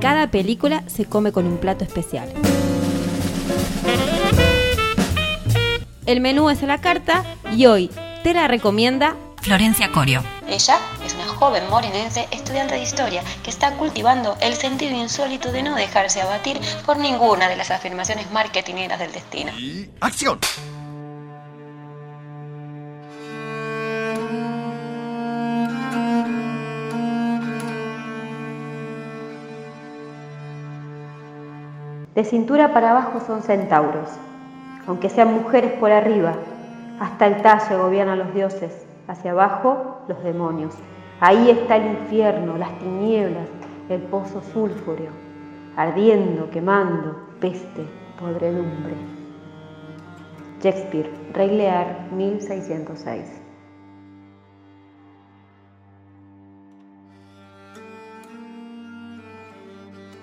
cada película se come con un plato especial. El menú es a la carta y hoy te la recomienda Florencia Corio. Ella es una joven morinense estudiante de historia que está cultivando el sentido insólito de no dejarse abatir por ninguna de las afirmaciones marketineras del destino. Y acción. De cintura para abajo son centauros, aunque sean mujeres por arriba, hasta el talle gobierna a los dioses, hacia abajo los demonios. Ahí está el infierno, las tinieblas, el pozo sulfúreo, ardiendo, quemando, peste, podredumbre. Shakespeare, Rey Lear, 1606.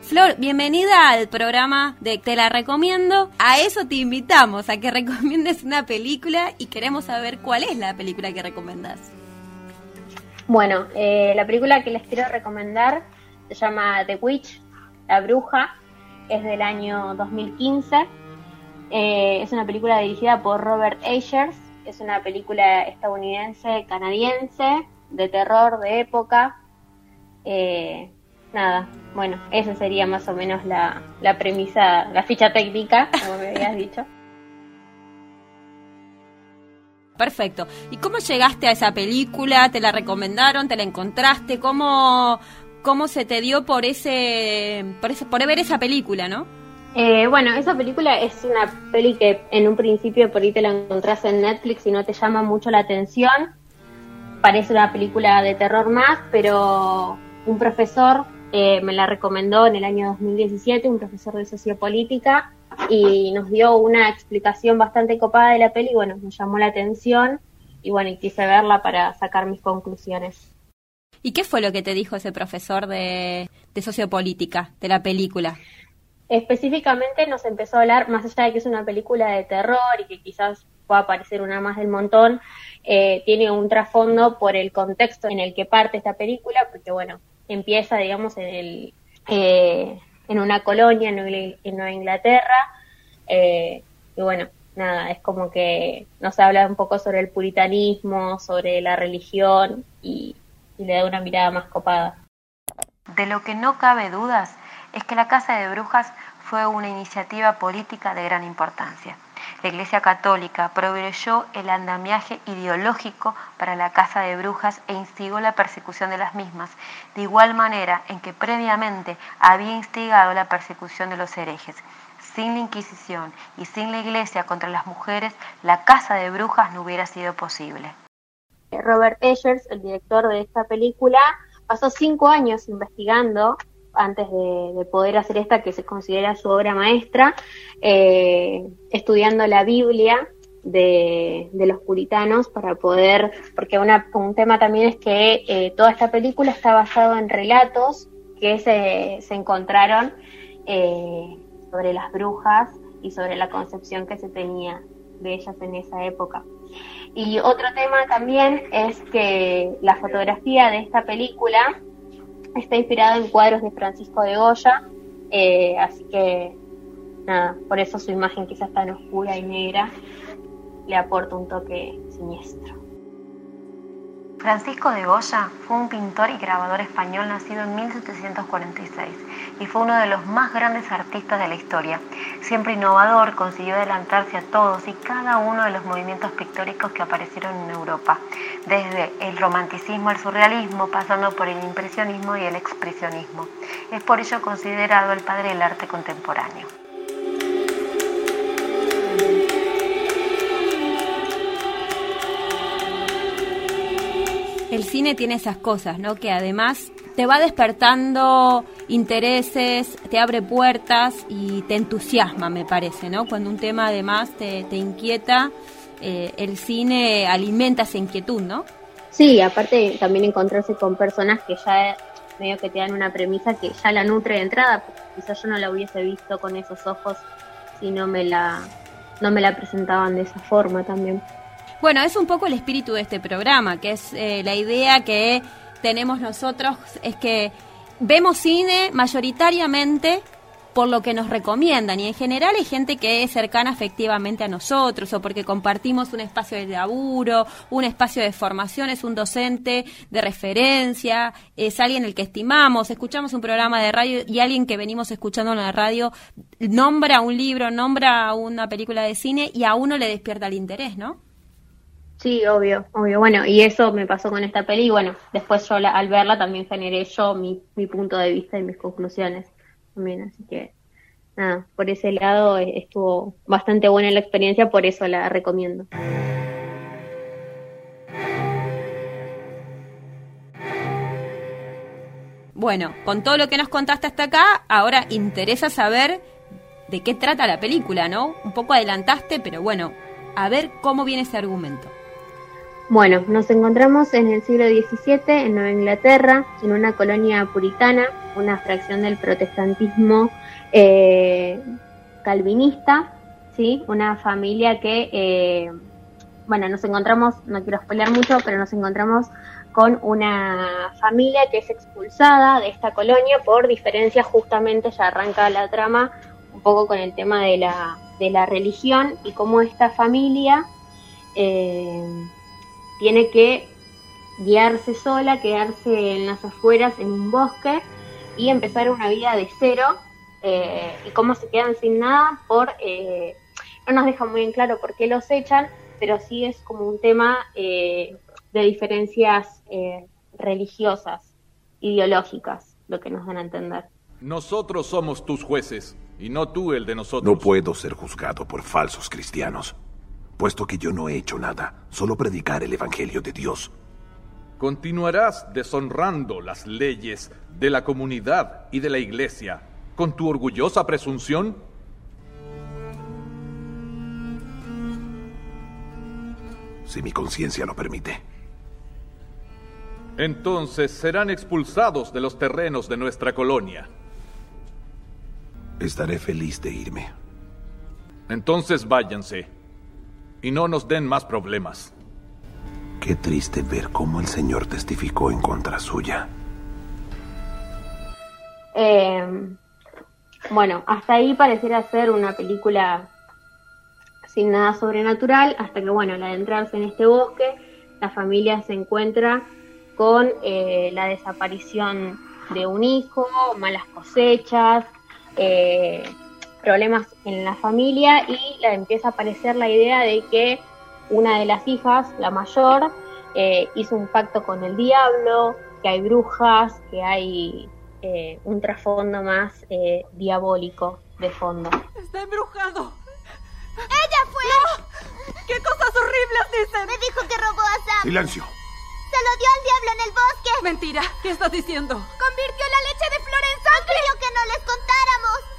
Flor, bienvenida al programa de Te la recomiendo. A eso te invitamos, a que recomiendes una película y queremos saber cuál es la película que recomendas. Bueno, eh, la película que les quiero recomendar se llama The Witch, La Bruja, es del año 2015. Eh, es una película dirigida por Robert Eggers, es una película estadounidense, canadiense, de terror, de época. Eh, nada, bueno, esa sería más o menos la, la premisa, la ficha técnica, como me habías dicho. Perfecto. ¿Y cómo llegaste a esa película? ¿Te la recomendaron? ¿Te la encontraste? ¿Cómo, cómo se te dio por ese, por ese, por ver esa película, no? Eh, bueno, esa película es una peli que en un principio por ahí te la encontrás en Netflix y no te llama mucho la atención. Parece una película de terror más, pero un profesor eh, me la recomendó en el año 2017 un profesor de sociopolítica y nos dio una explicación bastante copada de la peli bueno, me llamó la atención y bueno, y quise verla para sacar mis conclusiones. ¿Y qué fue lo que te dijo ese profesor de, sociopolítica de la película? Específicamente nos empezó a hablar, más allá de que es una película de terror y que quizás pueda parecer una más del montón, eh, tiene un trasfondo por el contexto en el que parte esta película, porque bueno, empieza, digamos, en, el, eh, en una colonia en Nueva Inglaterra. Eh, y bueno, nada, es como que nos habla un poco sobre el puritanismo, sobre la religión y, y le da una mirada más copada. De lo que no cabe dudas es que la Casa de Brujas fue una iniciativa política de gran importancia. La Iglesia Católica proveyó el andamiaje ideológico para la Casa de Brujas e instigó la persecución de las mismas, de igual manera en que previamente había instigado la persecución de los herejes. Sin la Inquisición y sin la Iglesia contra las mujeres, la Casa de Brujas no hubiera sido posible. Robert Eggers, el director de esta película, pasó cinco años investigando antes de, poder hacer esta que se considera su obra maestra, eh, estudiando la Biblia de, los puritanos para poder, porque un tema también es que eh, toda esta película está basada en relatos que se, se encontraron eh, sobre las brujas y sobre la concepción que se tenía de ellas en esa época. Y otro tema también es que la fotografía de esta película está inspirado en cuadros de Francisco de Goya, eh, así que nada, por eso su imagen quizás tan oscura y negra le aporta un toque siniestro. Francisco de Goya fue un pintor y grabador español nacido en 1746 y fue uno de los más grandes artistas de la historia. Siempre innovador, consiguió adelantarse a todos y cada uno de los movimientos pictóricos que aparecieron en Europa, desde el romanticismo al surrealismo, pasando por el impresionismo y el expresionismo. Es por ello considerado el padre del arte contemporáneo. El cine tiene esas cosas, ¿no? Que además te va despertando intereses, te abre puertas y te entusiasma, me parece, ¿no? Cuando un tema además te, inquieta, eh, el cine alimenta esa inquietud, ¿no? Sí, aparte también encontrarse con personas que ya medio que te dan una premisa que ya la nutre de entrada, porque quizás yo no la hubiese visto con esos ojos si no me la, no me la presentaban de esa forma también. Bueno, es un poco el espíritu de este programa, que es eh, la idea que tenemos nosotros, es que vemos cine mayoritariamente por lo que nos recomiendan y en general hay gente que es cercana efectivamente a nosotros o porque compartimos un espacio de laburo, un espacio de formación, es un docente de referencia, es alguien el que estimamos, escuchamos un programa de radio y alguien que venimos escuchando en la radio nombra un libro, nombra una película de cine y a uno le despierta el interés, ¿no? Sí, obvio, obvio. Bueno, y eso me pasó con esta peli y bueno, después yo al verla también generé yo mi, mi punto de vista y mis conclusiones también, así que nada, por ese lado eh, estuvo bastante buena la experiencia, por eso la recomiendo. Bueno, con todo lo que nos contaste hasta acá, ahora interesa saber de qué trata la película, ¿no? Un poco adelantaste, pero bueno, a ver cómo viene ese argumento. Bueno, nos encontramos en el siglo XVII en Nueva Inglaterra, en una colonia puritana, una fracción del protestantismo eh, calvinista, ¿sí? Una familia que, eh, bueno, nos encontramos, no quiero spoiler mucho, pero nos encontramos con una familia que es expulsada de esta colonia por diferencias, justamente ya arranca la trama un poco con el tema de la, de la religión y cómo esta familia... Eh, tiene que guiarse sola, quedarse en las afueras, en un bosque y empezar una vida de cero. Eh, y cómo se quedan sin nada por... Eh, no nos deja muy en claro por qué los echan, pero sí es como un tema eh, de diferencias religiosas, ideológicas, lo que nos dan a entender. Nosotros somos tus jueces y no tú el de nosotros. No puedo ser juzgado por falsos cristianos puesto que yo no he hecho nada, solo predicar el Evangelio de Dios. Continuarás deshonrando las leyes de la comunidad y de la iglesia con tu orgullosa presunción. Si mi conciencia lo permite. Entonces serán expulsados de los terrenos de nuestra colonia. Estaré feliz de irme. Entonces váyanse y no nos den más problemas. Qué triste ver cómo el Señor testificó en contra suya. Eh, bueno, hasta ahí pareciera ser una película sin nada sobrenatural, hasta que, bueno, al adentrarse en este bosque, la familia se encuentra con eh, la desaparición de un hijo, malas cosechas, eh, problemas en la familia y le empieza a aparecer la idea de que una de las hijas, la mayor, eh, hizo un pacto con el diablo, que hay brujas, que hay eh, un trasfondo más eh, diabólico de fondo. Está embrujado. ¡Ella fue! ¡No! ¿Qué cosas horribles dicen? Me dijo que robó a Sam. ¡Silencio! Se lo dio al diablo en el bosque. Mentira. ¿Qué estás diciendo? Convirtió la leche de flor en sangre. Pidió que no les contáramos.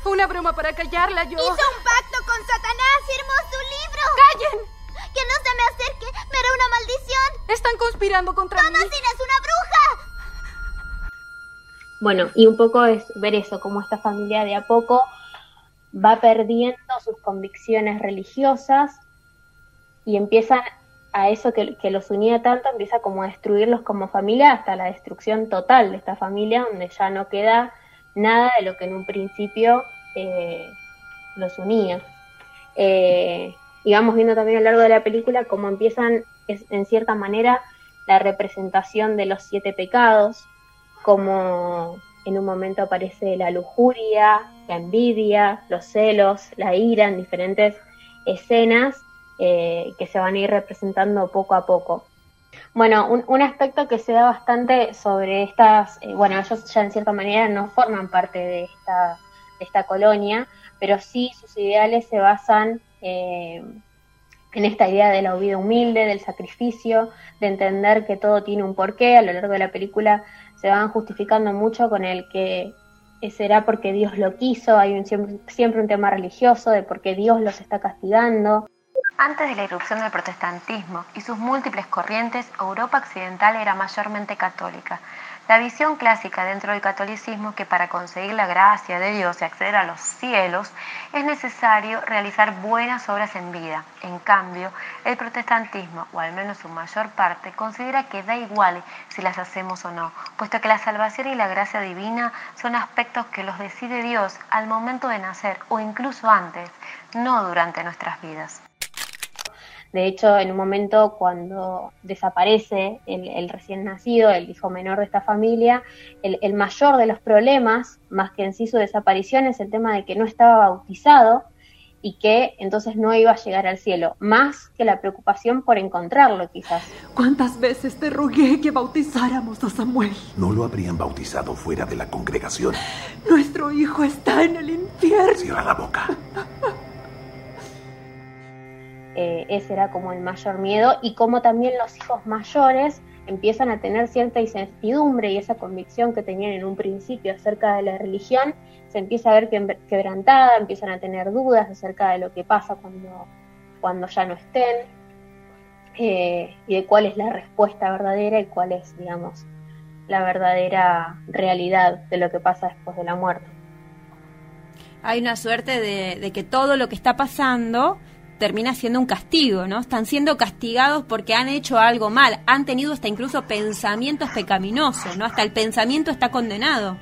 Fue una broma para callarla yo. Hizo un pacto con Satanás. Firmó su libro. ¡Callen! Que no se me acerque. Me hará una maldición. Están conspirando contra mí. Es una bruja. Bueno, y un poco es ver eso, cómo esta familia de a poco va perdiendo sus convicciones religiosas y empiezan a eso que, los unía tanto, empieza como a destruirlos como familia hasta la destrucción total de esta familia, donde ya no queda nada de lo que en un principio eh, los unía. Eh, y vamos viendo también a lo largo de la película cómo empiezan, en cierta manera, la representación de los siete pecados, como en un momento aparece la lujuria, la envidia, los celos, la ira en diferentes escenas eh, que se van a ir representando poco a poco. Bueno, un, aspecto que se da bastante sobre estas, eh, bueno, ellos ya en cierta manera no forman parte de esta, esta colonia, pero sí sus ideales se basan eh, en esta idea de la vida humilde, del sacrificio, de entender que todo tiene un porqué. A lo largo de la película se van justificando mucho con el que será porque Dios lo quiso, hay un, siempre, siempre un tema religioso de por qué Dios los está castigando. Antes de la irrupción del protestantismo y sus múltiples corrientes, Europa occidental era mayormente católica. La visión clásica dentro del catolicismo es que para conseguir la gracia de Dios y acceder a los cielos es necesario realizar buenas obras en vida. En cambio, el protestantismo, o al menos su mayor parte, considera que da igual si las hacemos o no, puesto que la salvación y la gracia divina son aspectos que los decide Dios al momento de nacer o incluso antes, no durante nuestras vidas. De hecho, en un momento cuando desaparece el, recién nacido, el hijo menor de esta familia, el, mayor de los problemas, más que en sí su desaparición, es el tema de que no estaba bautizado y que entonces no iba a llegar al cielo, más que la preocupación por encontrarlo quizás. ¿Cuántas veces te rogué que bautizáramos a Samuel? No lo habrían bautizado fuera de la congregación. Nuestro hijo está en el infierno. Cierra la boca. Eh, ese era como el mayor miedo y como también los hijos mayores empiezan a tener cierta incertidumbre y esa convicción que tenían en un principio acerca de la religión se empieza a ver quebrantada, empiezan a tener dudas acerca de lo que pasa cuando, cuando ya no estén eh, y de cuál es la respuesta verdadera y cuál es, digamos, la verdadera realidad de lo que pasa después de la muerte. Hay una suerte de que todo lo que está pasando termina siendo un castigo, ¿no? Están siendo castigados porque han hecho algo mal, han tenido hasta incluso pensamientos pecaminosos, ¿no? Hasta el pensamiento está condenado.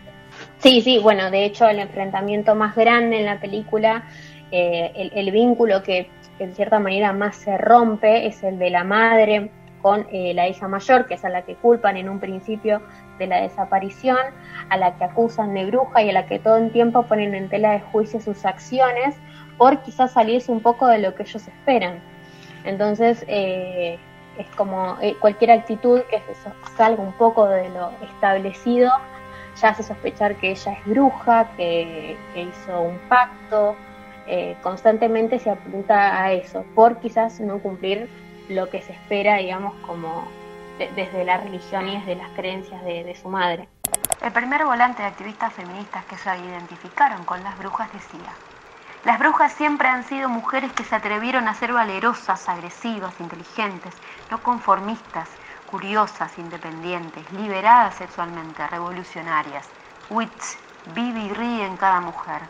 Sí, sí, bueno, de hecho el enfrentamiento más grande en la película, eh, el, vínculo que, en cierta manera más se rompe es el de la madre con eh, la hija mayor, que es a la que culpan en un principio de la desaparición, a la que acusan de bruja y a la que todo el tiempo ponen en tela de juicio sus acciones por quizás salirse un poco de lo que ellos esperan. Entonces, eh, es como eh, cualquier actitud que salga un poco de lo establecido, ya hace sospechar que ella es bruja, que, hizo un pacto, eh, constantemente se apunta a eso, por quizás no cumplir lo que se espera, digamos, como desde la religión y desde las creencias de, de su madre. El primer volante de activistas feministas que se identificaron con las brujas decía, las brujas siempre han sido mujeres que se atrevieron a ser valerosas, agresivas, inteligentes, no conformistas, curiosas, independientes, liberadas sexualmente, revolucionarias. Witch vive y ríe en cada mujer.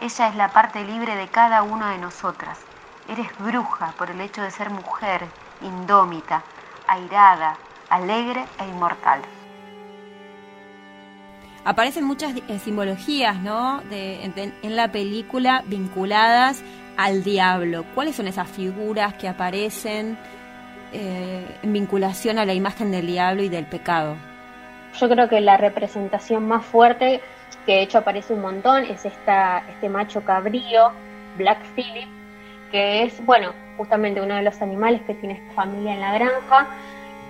Ella es la parte libre de cada una de nosotras. Eres bruja por el hecho de ser mujer, indómita, airada, alegre e inmortal aparecen muchas eh, simbologías, ¿no? En, la película vinculadas al diablo. ¿Cuáles son esas figuras que aparecen eh, en vinculación a la imagen del diablo y del pecado? Yo creo que la representación más fuerte, que de hecho aparece un montón, es esta, este macho cabrío, Black Phillip, que es, bueno, justamente uno de los animales que tiene esta familia en la granja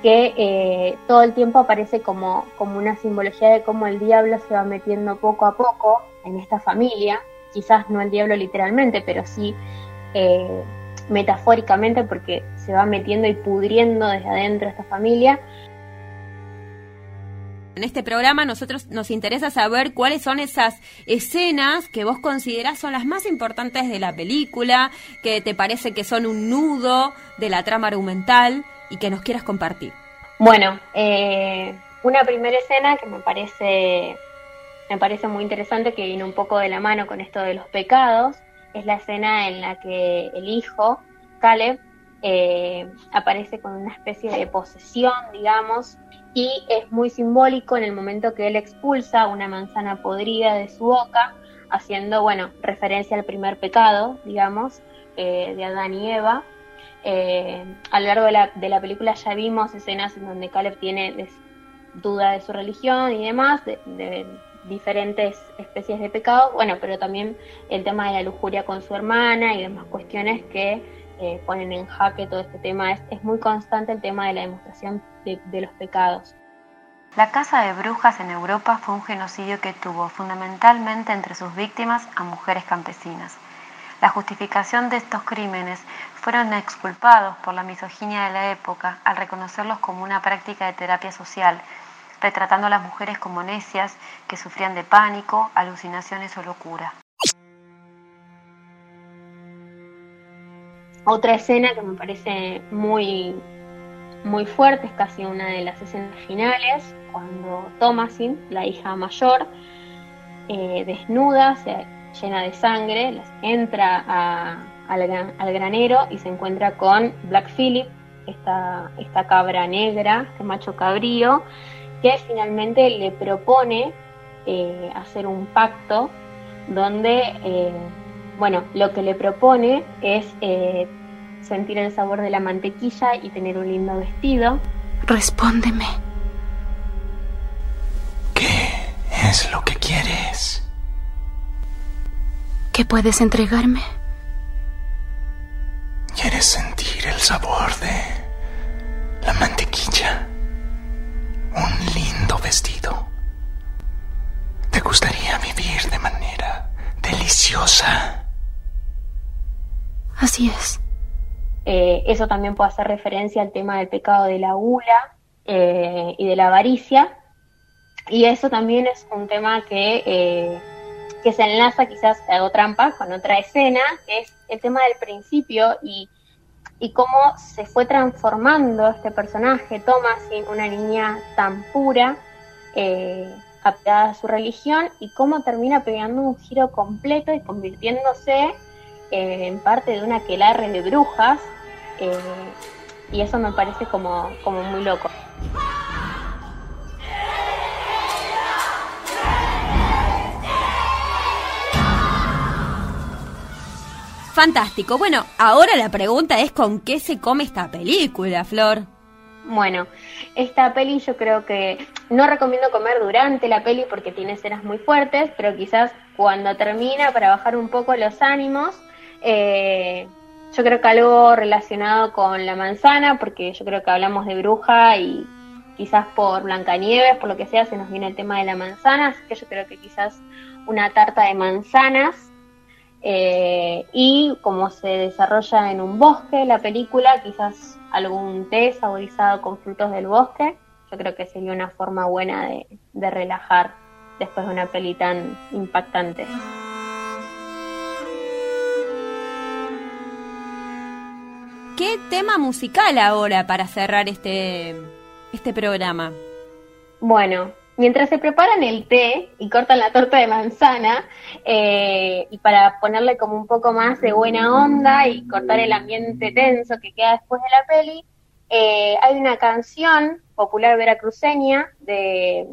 que eh, todo el tiempo aparece como, como una simbología de cómo el diablo se va metiendo poco a poco en esta familia, quizás no el diablo literalmente, pero sí eh, metafóricamente porque se va metiendo y pudriendo desde adentro esta familia. En este programa nosotros nos interesa saber cuáles son esas escenas que vos considerás son las más importantes de la película, que te parece que son un nudo de la trama argumental y que nos quieras compartir. Bueno, eh, una primera escena que me parece, me parece muy interesante, que viene un poco de la mano con esto de los pecados, es la escena en la que el hijo, Caleb, eh, aparece con una especie de posesión, digamos, y es muy simbólico en el momento que él expulsa una manzana podrida de su boca, haciendo, bueno, referencia al primer pecado, digamos, eh, de Adán y Eva, eh, a lo largo de la, película ya vimos escenas en donde Caleb tiene duda de su religión y demás, de, diferentes especies de pecados, bueno, pero también el tema de la lujuria con su hermana y demás cuestiones que eh, ponen en jaque todo este tema. Es, muy constante el tema de la demostración de, de los pecados. La caza de brujas en Europa fue un genocidio que tuvo fundamentalmente entre sus víctimas a mujeres campesinas. La justificación de estos crímenes fueron exculpados por la misoginia de la época al reconocerlos como una práctica de terapia social, retratando a las mujeres como necias que sufrían de pánico, alucinaciones o locura. Otra escena que me parece muy, muy fuerte, es casi una de las escenas finales, cuando Thomasin, la hija mayor, eh, desnuda, se, llena de sangre, entra al, granero y se encuentra con Black Phillip, esta, esta cabra negra, este macho cabrío, que finalmente le propone eh, hacer un pacto donde, eh, bueno, lo que le propone es eh, sentir el sabor de la mantequilla y tener un lindo vestido. Respóndeme. ¿Qué es lo que quieres? ¿Qué puedes entregarme? ¿Quieres sentir el sabor de la mantequilla? Un lindo vestido. ¿Te gustaría vivir de manera deliciosa? Así es. Eh, eso también puede hacer referencia al tema del pecado de la gula eh, y de la avaricia. Y eso también es un tema que, eh, que se enlaza, quizás hago trampa, con otra escena, que es el tema del principio y, y cómo se fue transformando este personaje, Thomasin, una niña tan pura, eh, apegada a su religión, y cómo termina pegando un giro completo y convirtiéndose en parte de una quelarre de brujas eh, y eso me parece como, como muy loco. Fantástico. Bueno, ahora la pregunta es con qué se come esta película, Flor. Bueno, esta peli yo creo que no recomiendo comer durante la peli porque tiene escenas muy fuertes, pero quizás cuando termina para bajar un poco los ánimos, eh, yo creo que algo relacionado con la manzana, porque yo creo que hablamos de bruja y quizás por Blancanieves, por lo que sea, se nos viene el tema de la manzana, así que yo creo que quizás una tarta de manzanas. Eh, y como se desarrolla en un bosque la película, quizás algún té saborizado con frutos del bosque, yo creo que sería una forma buena de, de relajar después de una peli tan impactante. ¿Qué tema musical ahora para cerrar este, este programa? Bueno, mientras se preparan el té y cortan la torta de manzana, eh, y para ponerle como un poco más de buena onda y cortar el ambiente tenso que queda después de la peli, eh, hay una canción popular veracruceña de,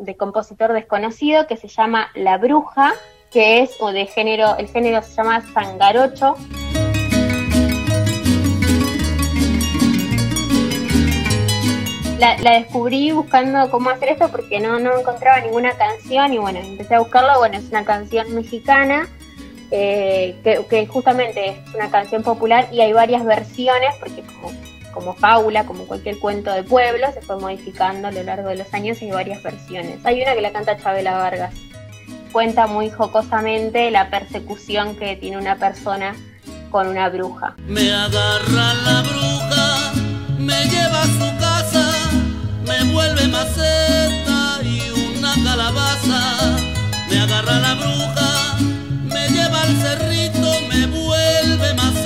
de compositor desconocido que se llama La Bruja, que es o de género, el género se llama Sangarocho. La, descubrí buscando cómo hacer esto porque no, no encontraba ninguna canción y bueno, empecé a buscarlo, bueno, es una canción mexicana eh, que, justamente es una canción popular y hay varias versiones porque como, como fábula, como cualquier cuento de pueblo, se fue modificando a lo largo de los años y hay varias versiones. Hay una que la canta Chabela Vargas, cuenta muy jocosamente la persecución que tiene una persona con una bruja. Me agarra la bruja, me lleva su casa me vuelve maceta y una calabaza, me agarra la bruja, me lleva al cerrito, me vuelve maceta